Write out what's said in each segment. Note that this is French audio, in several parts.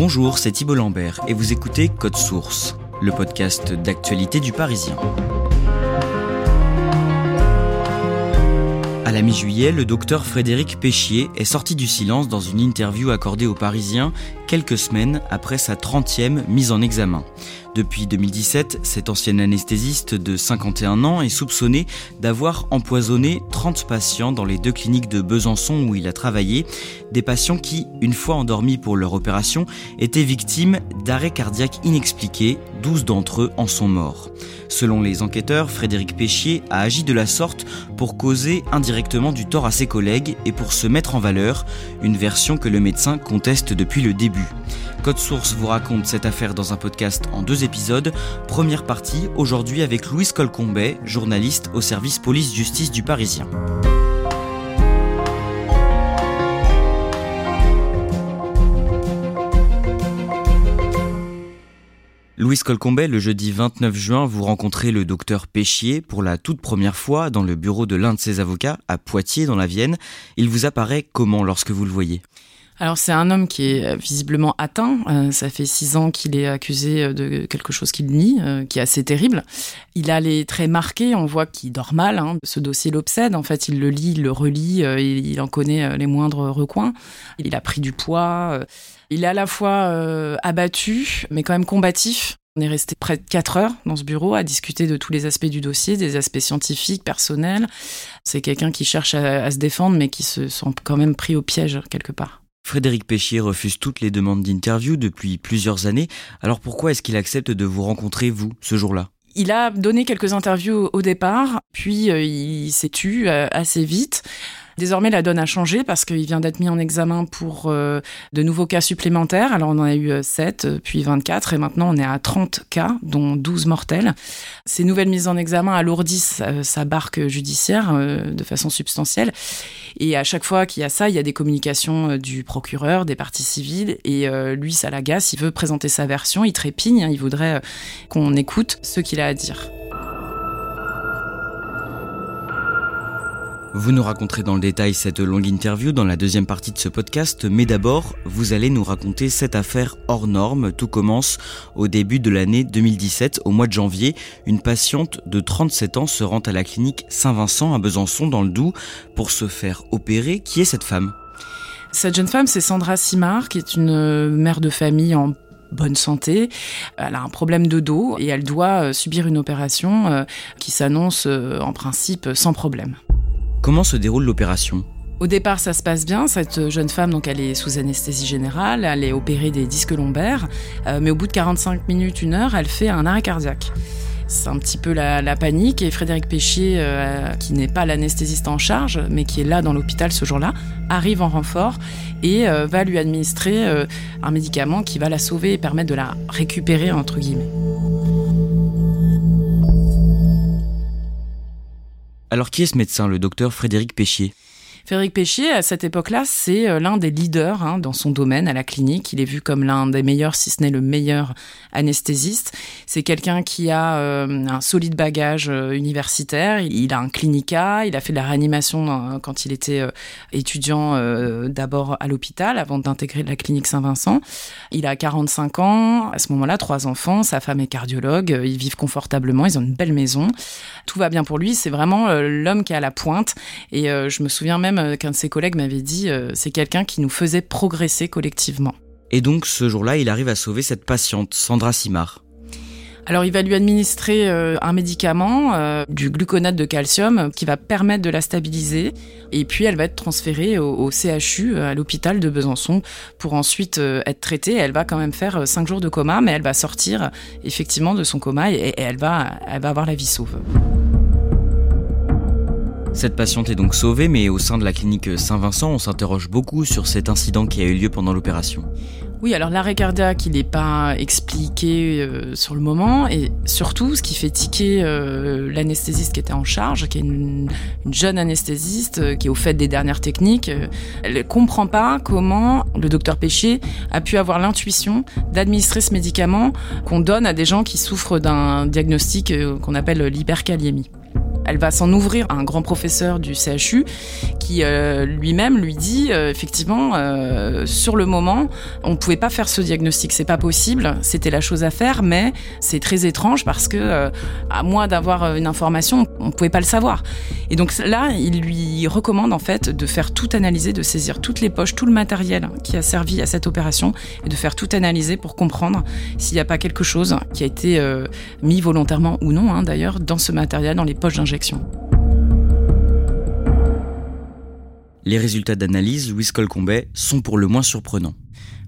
Bonjour, c'est Thibault Lambert et vous écoutez Code Source, le podcast d'actualité du Parisien. À la mi-juillet, le docteur Frédéric Péchier est sorti du silence dans une interview accordée aux Parisiens quelques semaines après sa 30e mise en examen. Depuis 2017, cet ancien anesthésiste de 51 ans est soupçonné d'avoir empoisonné 30 patients dans les deux cliniques de Besançon où il a travaillé, des patients qui, une fois endormis pour leur opération, étaient victimes d'arrêts cardiaques inexpliqués, 12 d'entre eux en sont morts. Selon les enquêteurs, Frédéric Péchier a agi de la sorte pour causer indirectement du tort à ses collègues et pour se mettre en valeur, une version que le médecin conteste depuis le début. Code Source vous raconte cette affaire dans un podcast en deux épisodes. Première partie, aujourd'hui avec Louise Colcombet, journaliste au service police-justice du Parisien. Louise Colcombet, le jeudi 29 juin, vous rencontrez le docteur Péchier pour la toute première fois dans le bureau de l'un de ses avocats à Poitiers dans la Vienne. Il vous apparaît comment lorsque vous le voyez? Alors c'est un homme qui est euh, visiblement atteint. Euh, ça fait six ans qu'il est accusé euh, de quelque chose qu'il nie, qui est assez terrible. Il a les traits marqués. On voit qu'il dort mal. Hein. Ce dossier l'obsède. En fait, il le lit, il le relit. il en connaît les moindres recoins. Il a pris du poids. il est à la fois abattu, mais quand même combatif. On est resté près de quatre heures dans ce bureau à discuter de tous les aspects du dossier, des aspects scientifiques, personnels. C'est quelqu'un qui cherche à se défendre, mais qui se sent quand même pris au piège quelque part. Frédéric Péchier refuse toutes les demandes d'interview depuis plusieurs années. Alors pourquoi est-ce qu'il accepte de vous rencontrer, vous, ce jour-là? Il a donné quelques interviews au départ, puis euh, il s'est tu euh, assez vite. Désormais, la donne a changé parce qu'il vient d'être mis en examen pour euh, de nouveaux cas supplémentaires. Alors, on en a eu 7, euh, puis 24, et maintenant on est à 30 cas, dont 12 mortels. Ces nouvelles mises en examen alourdissent euh, sa barque judiciaire de façon substantielle. Et à chaque fois qu'il y a ça, il y a des communications du procureur, des parties civiles, et lui, ça l'agace, il veut présenter sa version, il trépigne, hein, il voudrait qu'on écoute ce qu'il a à dire. Vous nous raconterez dans le détail cette longue interview dans la deuxième partie de ce podcast, mais d'abord, vous allez nous raconter cette affaire hors norme. Tout commence au début de l'année 2017, au mois de janvier. Une patiente de 37 ans se rend à la clinique Saint-Vincent à Besançon dans le Doubs pour se faire opérer. Qui est cette femme? Cette jeune femme, c'est Sandra Simard, qui est une mère de famille en bonne santé. Elle a un problème de dos et elle doit euh, subir une opération euh, qui s'annonce euh, en principe sans problème. Comment se déroule l'opération au départ, ça se passe bien. Cette jeune femme, donc, elle est sous anesthésie générale, elle est opérée des disques lombaires, euh, mais au bout de 45 minutes, une heure, elle fait un arrêt cardiaque. C'est un petit peu la, panique et Frédéric Péchier, euh, qui n'est pas l'anesthésiste en charge, mais qui est là dans l'hôpital ce jour-là, arrive en renfort et euh, va lui administrer un médicament qui va la sauver et permettre de la récupérer, entre guillemets. Alors qui est ce médecin, le docteur Frédéric Péchier? Frédéric Péchier, à cette époque-là, c'est euh, l'un des leaders hein, dans son domaine à la clinique. Il est vu comme l'un des meilleurs, si ce n'est le meilleur anesthésiste. C'est quelqu'un qui a euh, un solide bagage euh, universitaire. Il a un clinica. Il a fait de la réanimation quand il était étudiant d'abord à l'hôpital avant d'intégrer la clinique Saint-Vincent. Il a 45 ans. À ce moment-là, trois enfants. Sa femme est cardiologue. Ils vivent confortablement. Ils ont une belle maison. Tout va bien pour lui. C'est vraiment l'homme qui est à la pointe. Et je me souviens même même qu'un de ses collègues m'avait dit, c'est quelqu'un qui nous faisait progresser collectivement. Et donc ce jour-là, il arrive à sauver cette patiente, Sandra Simard. Alors il va lui administrer euh, un médicament, euh, du gluconate de calcium, qui va permettre de la stabiliser. Et puis elle va être transférée au, CHU, à l'hôpital de Besançon, pour ensuite euh, être traitée. Elle va quand même faire cinq jours de coma, mais elle va sortir effectivement de son coma et, elle, va, elle va avoir la vie sauve. Cette patiente est donc sauvée, mais au sein de la clinique Saint-Vincent, on s'interroge beaucoup sur cet incident qui a eu lieu pendant l'opération. Oui, alors l'arrêt cardiaque, il n'est pas expliqué euh, sur le moment, et surtout, ce qui fait tiquer euh, l'anesthésiste qui était en charge, qui est une, jeune anesthésiste, euh, qui est au fait des dernières techniques, elle ne comprend pas comment le docteur Péché a pu avoir l'intuition d'administrer ce médicament qu'on donne à des gens qui souffrent d'un diagnostic qu'on appelle l'hyperkaliémie. Elle va s'en ouvrir à un grand professeur du CHU qui euh, lui-même lui dit euh, effectivement euh, sur le moment on ne pouvait pas faire ce diagnostic, c'est pas possible, c'était la chose à faire, mais c'est très étrange parce que à moins d'avoir une information, on ne pouvait pas le savoir. Et donc là, il lui recommande en fait de faire tout analyser, de saisir toutes les poches, tout le matériel qui a servi à cette opération et de faire tout analyser pour comprendre s'il n'y a pas quelque chose qui a été mis volontairement ou non hein, d'ailleurs dans ce matériel, dans les poches d'injection les résultats d'analyse, Louis Colcombet, sont pour le moins surprenants.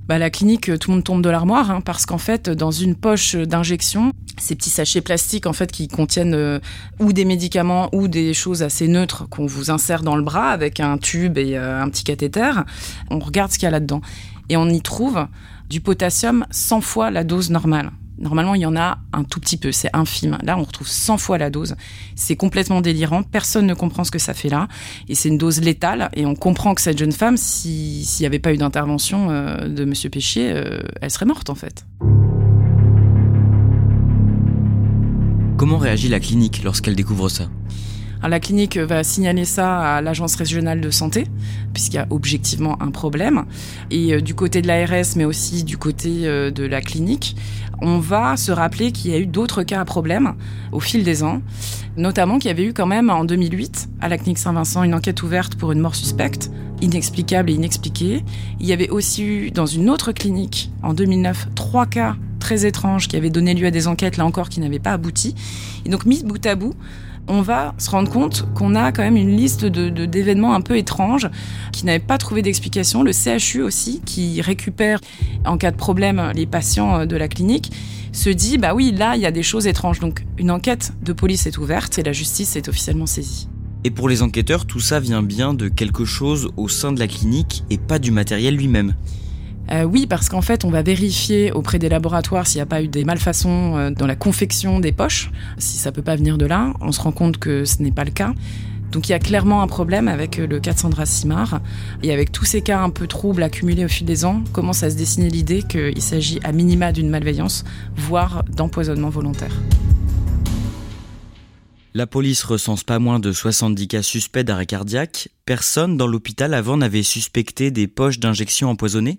Bah, la clinique, tout le monde tombe de l'armoire, hein, parce qu'en fait, dans une poche d'injection, ces petits sachets plastiques en fait qui contiennent euh, ou des médicaments ou des choses assez neutres qu'on vous insère dans le bras avec un tube et euh, un petit cathéter, on regarde ce qu'il y a là-dedans et on y trouve du potassium 100 fois la dose normale. Normalement, il y en a un tout petit peu, c'est infime. Là, on retrouve 100 fois la dose. C'est complètement délirant. Personne ne comprend ce que ça fait là. Et c'est une dose létale. Et on comprend que cette jeune femme, s'il n'y avait pas eu d'intervention euh, de Monsieur Péchier, euh, elle serait morte en fait. Comment réagit la clinique lorsqu'elle découvre ça? La clinique va signaler ça à l'agence régionale de santé, puisqu'il y a objectivement un problème. Et euh, du côté de l'ARS, mais aussi du côté de la clinique, on va se rappeler qu'il y a eu d'autres cas à problème au fil des ans, notamment qu'il y avait eu quand même en 2008 à la clinique Saint-Vincent une enquête ouverte pour une mort suspecte, inexplicable et inexpliquée. Il y avait aussi eu dans une autre clinique en 2009 trois cas très étranges qui avaient donné lieu à des enquêtes là encore qui n'avaient pas abouti. Et donc mis bout à bout, on va se rendre compte qu'on a quand même une liste d'événements un peu étranges qui n'avaient pas trouvé d'explication. Le CHU aussi, qui récupère en cas de problème les patients de la clinique, se dit bah oui, là il y a des choses étranges. Donc une enquête de police est ouverte et la justice est officiellement saisie. Et pour les enquêteurs, tout ça vient bien de quelque chose au sein de la clinique et pas du matériel lui-même. Euh, oui, parce qu'en fait, on va vérifier auprès des laboratoires s'il n'y a pas eu des malfaçons euh, dans la confection des poches. Si ça peut pas venir de là, on se rend compte que ce n'est pas le cas. Donc il y a clairement un problème avec euh, le cas de Sandra Simard. Et avec tous ces cas un peu troubles accumulés au fil des ans, commence à se dessiner l'idée qu'il s'agit à minima d'une malveillance, voire d'empoisonnement volontaire? La police recense pas moins de 70 cas suspects d'arrêt cardiaque. Personne dans l'hôpital avant n'avait suspecté des poches d'injection empoisonnées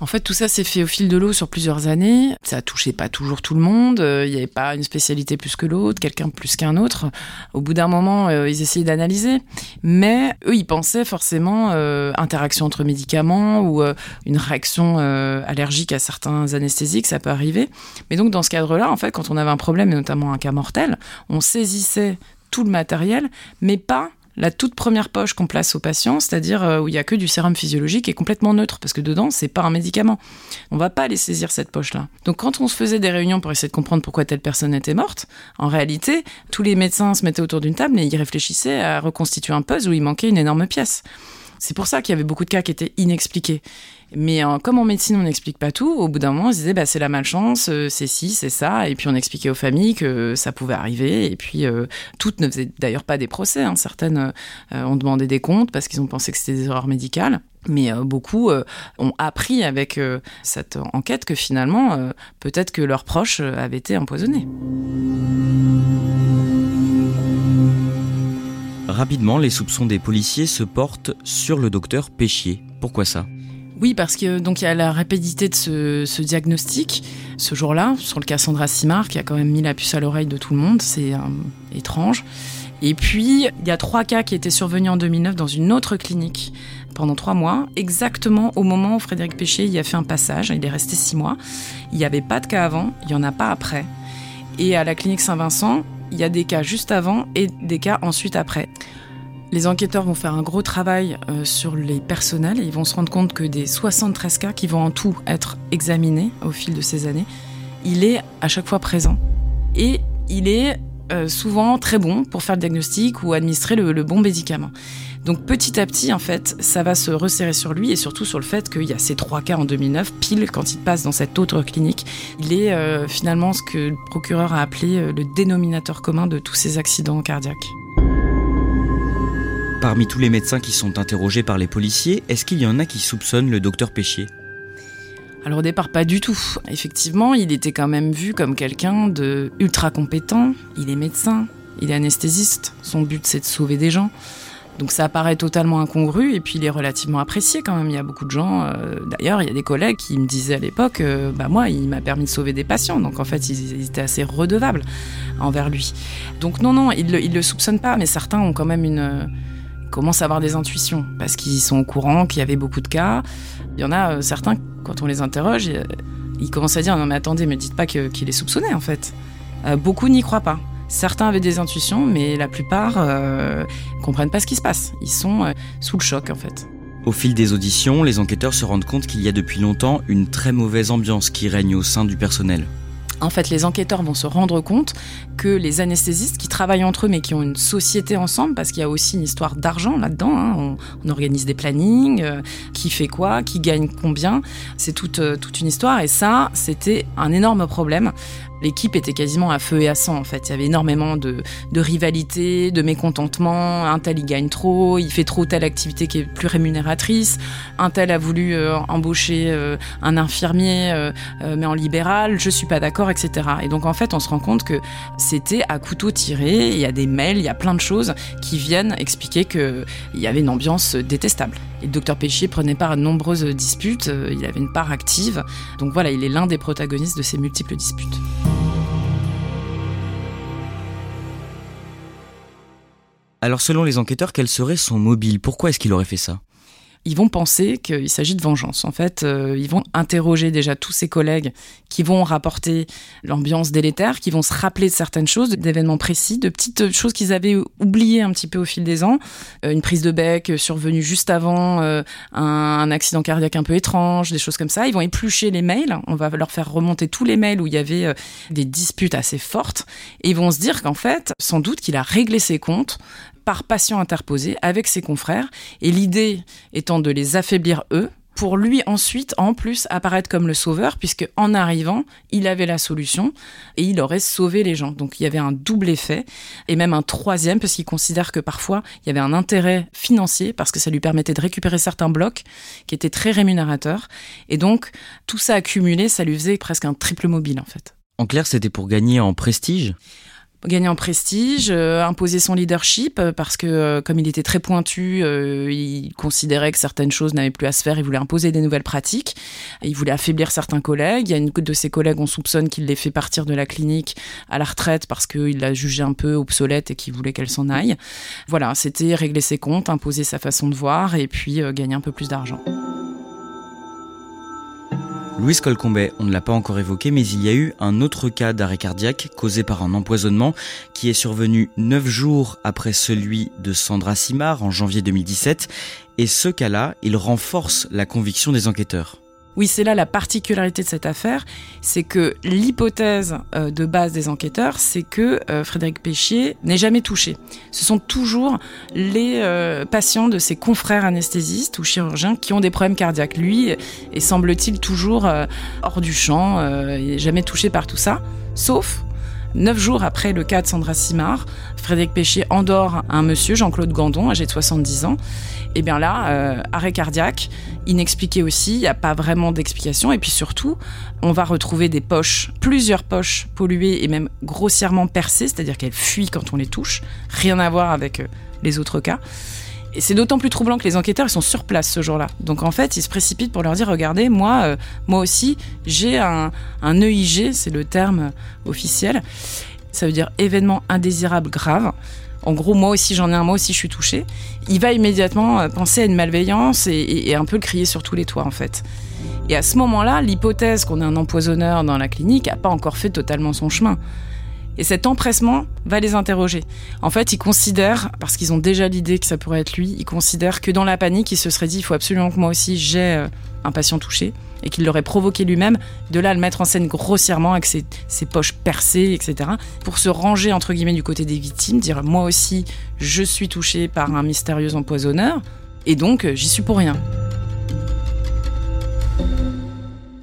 en fait, tout ça s'est fait au fil de l'eau sur plusieurs années. Ça touchait pas toujours tout le monde. Euh, il n'y avait pas une spécialité plus que l'autre, quelqu'un plus qu'un autre. Au bout d'un moment, euh, ils essayaient d'analyser. Mais eux, ils pensaient forcément euh, interaction entre médicaments ou une réaction allergique à certains anesthésiques, ça peut arriver. Mais donc, dans ce cadre-là, en fait, quand on avait un problème, et notamment un cas mortel, on saisissait tout le matériel, mais pas la toute première poche qu'on place au patient, c'est-à-dire euh, où il y a que du sérum physiologique, est complètement neutre parce que dedans c'est pas un médicament. On va pas aller saisir cette poche-là. Donc quand on se faisait des réunions pour essayer de comprendre pourquoi telle personne était morte, en réalité tous les médecins se mettaient autour d'une table et ils réfléchissaient à reconstituer un puzzle où il manquait une énorme pièce. C'est pour ça qu'il y avait beaucoup de cas qui étaient inexpliqués. Mais euh, comme en médecine, on n'explique pas tout, au bout d'un moment, on se disait, bah, c'est la malchance, euh, c'est ci, c'est ça. Et puis on expliquait aux familles que ça pouvait arriver. Et puis euh, toutes ne faisaient d'ailleurs pas des procès. Hein. Certaines ont demandé des comptes parce qu'ils ont pensé que c'était des erreurs médicales. Mais beaucoup ont appris avec cette enquête que finalement, peut-être que leurs proches avaient été empoisonnés. Rapidement, les soupçons des policiers se portent sur le docteur Péchier. Pourquoi ça? Oui, parce que donc il y a la rapidité de ce, diagnostic ce jour-là sur le cas Sandra Simard qui a quand même mis la puce à l'oreille de tout le monde. C'est euh, étrange. Et puis, il y a trois cas qui étaient survenus en 2009 dans une autre clinique pendant trois mois, exactement au moment où Frédéric Péché y a fait un passage. Il est resté six mois. Il n'y avait pas de cas avant, il n'y en a pas après. Et à la clinique Saint-Vincent, il y a des cas juste avant et des cas ensuite après. Les enquêteurs vont faire un gros travail euh, sur les personnels et ils vont se rendre compte que des 73 cas qui vont en tout être examinés au fil de ces années, il est à chaque fois présent. Et il est euh, souvent très bon pour faire le diagnostic ou administrer le, bon médicament. Donc petit à petit, en fait, ça va se resserrer sur lui et surtout sur le fait qu'il y a ces trois cas en 2009, pile quand il passe dans cette autre clinique. Il est euh, finalement ce que le procureur a appelé le dénominateur commun de tous ces accidents cardiaques. Parmi tous les médecins qui sont interrogés par les policiers, est-ce qu'il y en a qui soupçonnent le docteur Péchier? Alors au départ pas du tout. Effectivement, il était quand même vu comme quelqu'un de ultra compétent. Il est médecin, il est anesthésiste. Son but c'est de sauver des gens. Donc ça paraît totalement incongru et puis il est relativement apprécié quand même. Il y a beaucoup de gens, euh, d'ailleurs il y a des collègues qui me disaient à l'époque, euh, bah moi il m'a permis de sauver des patients. Donc en fait ils, étaient assez redevables envers lui. Donc non non, il, il le soupçonne pas, mais certains ont quand même une commencent à avoir des intuitions parce qu'ils sont au courant qu'il y avait beaucoup de cas. Il y en a euh, certains, quand on les interroge, euh, ils commencent à dire non mais attendez, me dites pas qu'il est soupçonné en fait. Euh, beaucoup n'y croient pas. Certains avaient des intuitions, mais la plupart ne comprennent pas ce qui se passe. Ils sont sous le choc en fait. Au fil des auditions, les enquêteurs se rendent compte qu'il y a depuis longtemps une très mauvaise ambiance qui règne au sein du personnel en fait, les enquêteurs vont se rendre compte que les anesthésistes qui travaillent entre eux, mais qui ont une société ensemble, parce qu'il y a aussi une histoire d'argent là-dedans, hein, on, organise des plannings, euh, qui fait quoi, qui gagne combien, c'est toute, euh, toute une histoire, et ça, c'était un énorme problème l'équipe était quasiment à feu et à sang en fait. Il y avait énormément de, de rivalité, de mécontentement. Un tel il gagne trop, il fait trop telle activité qui est plus rémunératrice. Un tel a voulu euh, embaucher euh, un infirmier euh, mais en libéral. Je suis pas d'accord, etc. Et donc en fait on se rend compte que c'était à couteau tiré. Il y a des mails, il y a plein de choses qui viennent expliquer que il y avait une ambiance détestable. Et le docteur Péchier prenait part à de nombreuses disputes. il avait une part active. Donc voilà, il est l'un des protagonistes de ces multiples disputes. Alors selon les enquêteurs, quel serait son mobile? Pourquoi est-ce qu'il aurait fait ça? Ils vont penser qu'il s'agit de vengeance. En fait, euh, ils vont interroger déjà tous ses collègues qui vont rapporter l'ambiance délétère, qui vont se rappeler de certaines choses, d'événements précis, de petites choses qu'ils avaient oubliées un petit peu au fil des ans. Euh, une prise de bec survenue juste avant euh, un, accident cardiaque un peu étrange, des choses comme ça. Ils vont éplucher les mails. On va leur faire remonter tous les mails où il y avait des disputes assez fortes. Et ils vont se dire qu'en fait, sans doute qu'il a réglé ses comptes par patient interposé avec ses confrères, et l'idée étant de les affaiblir eux, pour lui ensuite, en plus, apparaître comme le sauveur, puisque en arrivant, il avait la solution et il aurait sauvé les gens. Donc il y avait un double effet, et même un troisième, parce qu'il considère que parfois, il y avait un intérêt financier, parce que ça lui permettait de récupérer certains blocs qui étaient très rémunérateurs. Et donc, tout ça accumulé, ça lui faisait presque un triple mobile, en fait. En clair, c'était pour gagner en prestige? Gagner en prestige, euh, imposer son leadership euh, parce que euh, comme il était très pointu, il considérait que certaines choses n'avaient plus à se faire, il voulait imposer des nouvelles pratiques, il voulait affaiblir certains collègues. Il y a une de ses collègues, on soupçonne qu'il les fait partir de la clinique à la retraite parce qu'il l'a jugée un peu obsolète et qu'il voulait qu'elle s'en aille. Voilà, c'était régler ses comptes, imposer sa façon de voir et puis gagner un peu plus d'argent. Louise Colcombet, on ne l'a pas encore évoqué, mais il y a eu un autre cas d'arrêt cardiaque causé par un empoisonnement qui est survenu neuf jours après celui de Sandra Simard en janvier 2017. Et ce cas-là, il renforce la conviction des enquêteurs. Oui, c'est là la particularité de cette affaire, c'est que l'hypothèse euh, de base des enquêteurs, c'est que euh, Frédéric Péchier n'est jamais touché. Ce sont toujours les euh, patients de ses confrères anesthésistes ou chirurgiens qui ont des problèmes cardiaques. Lui est, semble-t-il, toujours hors du champ, jamais touché par tout ça, sauf Neuf jours après le cas de Sandra Simard, Frédéric Péchier endort un monsieur, Jean-Claude Gandon, âgé de 70 ans. Et bien là, euh, arrêt cardiaque, inexpliqué aussi, il n'y a pas vraiment d'explication. Et puis surtout, on va retrouver des poches, plusieurs poches polluées et même grossièrement percées, c'est-à-dire qu'elles fuient quand on les touche. Rien à voir avec euh, les autres cas. Et c'est d'autant plus troublant que les enquêteurs sont sur place ce jour-là. Donc en fait, ils se précipitent pour leur dire regardez, moi, euh, moi aussi, j'ai un, un EIG, c'est le terme officiel. Ça veut dire événement indésirable grave. En gros, moi aussi j'en ai un, moi aussi je suis touché, il va immédiatement euh, penser à une malveillance et, un peu le crier sur tous les toits en fait. Et à ce moment-là, l'hypothèse qu'on ait un empoisonneur dans la clinique n'a pas encore fait totalement son chemin. Et cet empressement va les interroger. En fait, ils considèrent, parce qu'ils ont déjà l'idée que ça pourrait être lui, ils considèrent que dans la panique, il se serait dit, il faut absolument que moi aussi j'ai euh, un patient touché, et qu'il l'aurait provoqué lui-même, de là le mettre en scène grossièrement avec ses, ses, poches percées, etc., pour se ranger, entre guillemets, du côté des victimes, dire, moi aussi, je suis touché par un mystérieux empoisonneur, et donc, euh, j'y suis pour rien.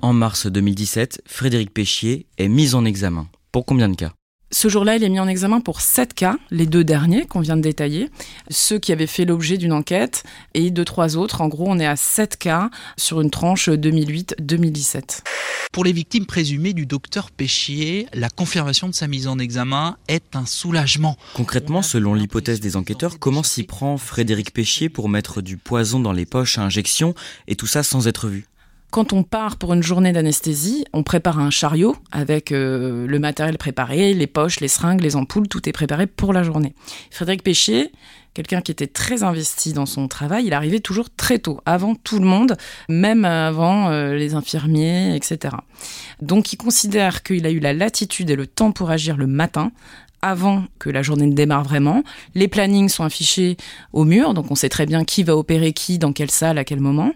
En mars 2017, Frédéric Péchier est mis en examen. Pour combien de cas? Ce jour-là, il est mis en examen pour sept cas, les deux derniers qu'on vient de détailler, ceux qui avaient fait l'objet d'une enquête, et deux, trois autres. En gros, on est à sept cas sur une tranche 2008-2017. Pour les victimes présumées du docteur Péchier, la confirmation de sa mise en examen est un soulagement. Concrètement, selon l'hypothèse des enquêteurs, comment s'y prend Frédéric Péchier pour mettre du poison dans les poches à injection, et tout ça sans être vu? Quand on part pour une journée d'anesthésie, on prépare un chariot avec euh, le matériel préparé, les poches, les seringues, les ampoules, tout est préparé pour la journée. Frédéric Péchier, quelqu'un qui était très investi dans son travail, il arrivait toujours très tôt, avant tout le monde, même avant euh, les infirmiers, etc. Donc il considère qu'il a eu la latitude et le temps pour agir le matin, avant que la journée ne démarre vraiment. Les plannings sont affichés au mur, donc on sait très bien qui va opérer qui, dans quelle salle, à quel moment.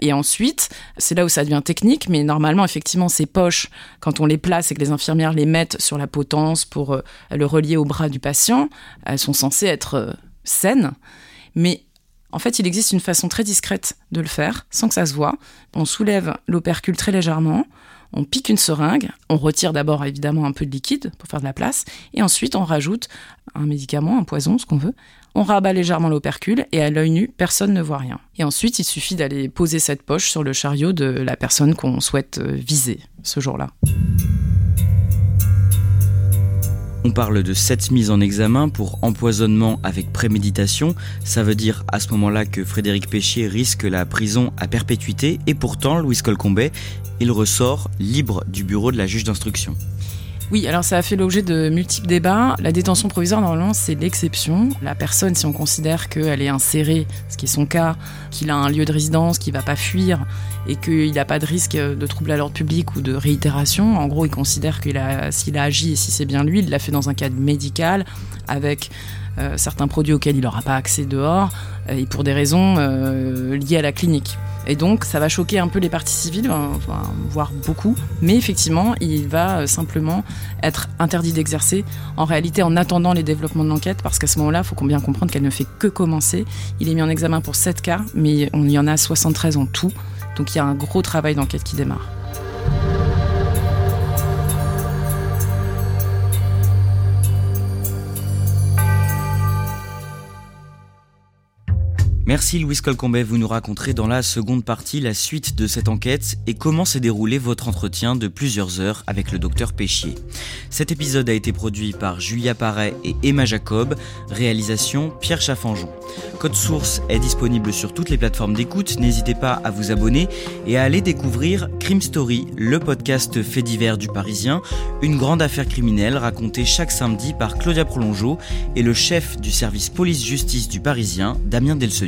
Et ensuite, c'est là où ça devient technique, mais normalement, effectivement, ces poches, quand on les place et que les infirmières les mettent sur la potence pour euh, le relier au bras du patient, elles sont censées être euh, saines. Mais en fait, il existe une façon très discrète de le faire, sans que ça se voit. On soulève l'opercule très légèrement, on pique une seringue, on retire d'abord évidemment un peu de liquide pour faire de la place, et ensuite on rajoute un médicament, un poison, ce qu'on veut. On rabat légèrement l'opercule et à l'œil nu, personne ne voit rien. Et ensuite, il suffit d'aller poser cette poche sur le chariot de la personne qu'on souhaite viser ce jour-là. On parle de cette mise en examen pour empoisonnement avec préméditation. Ça veut dire à ce moment-là que Frédéric Péchier risque la prison à perpétuité et pourtant, Louis Colcombet, il ressort libre du bureau de la juge d'instruction. Oui, alors ça a fait l'objet de multiples débats. La détention provisoire, normalement, c'est l'exception. La personne, si on considère qu'elle est insérée, ce qui est son cas, qu'il a un lieu de résidence, qu'il ne va pas fuir et qu'il n'a pas de risque de trouble à l'ordre public ou de réitération, en gros, il considère qu'il a, s'il agi et si c'est bien lui, il l'a fait dans un cadre médical avec euh, certains produits auxquels il n'aura pas accès dehors et pour des raisons euh, liées à la clinique. Et donc, ça va choquer un peu les parties civiles, voire beaucoup. Mais effectivement, il va euh, simplement être interdit d'exercer, en réalité, en attendant les développements de l'enquête, parce qu'à ce moment-là, il faut bien comprendre qu'elle ne fait que commencer. Il est mis en examen pour 7 cas, mais on y en a 73 en tout. Donc, il y a un gros travail d'enquête qui démarre. Merci Louis Colcombet, vous nous raconterez dans la seconde partie la suite de cette enquête et comment s'est déroulé votre entretien de plusieurs heures avec le docteur Péchier. Cet épisode a été produit par Julia Paré et Emma Jacob, réalisation Pierre Chaffanjon. Code Source est disponible sur toutes les plateformes d'écoute, n'hésitez pas à vous abonner et à aller découvrir Crime Story, le podcast fait divers du Parisien, une grande affaire criminelle racontée chaque samedi par Claudia Prolongeau et le chef du service police-justice du Parisien, Damien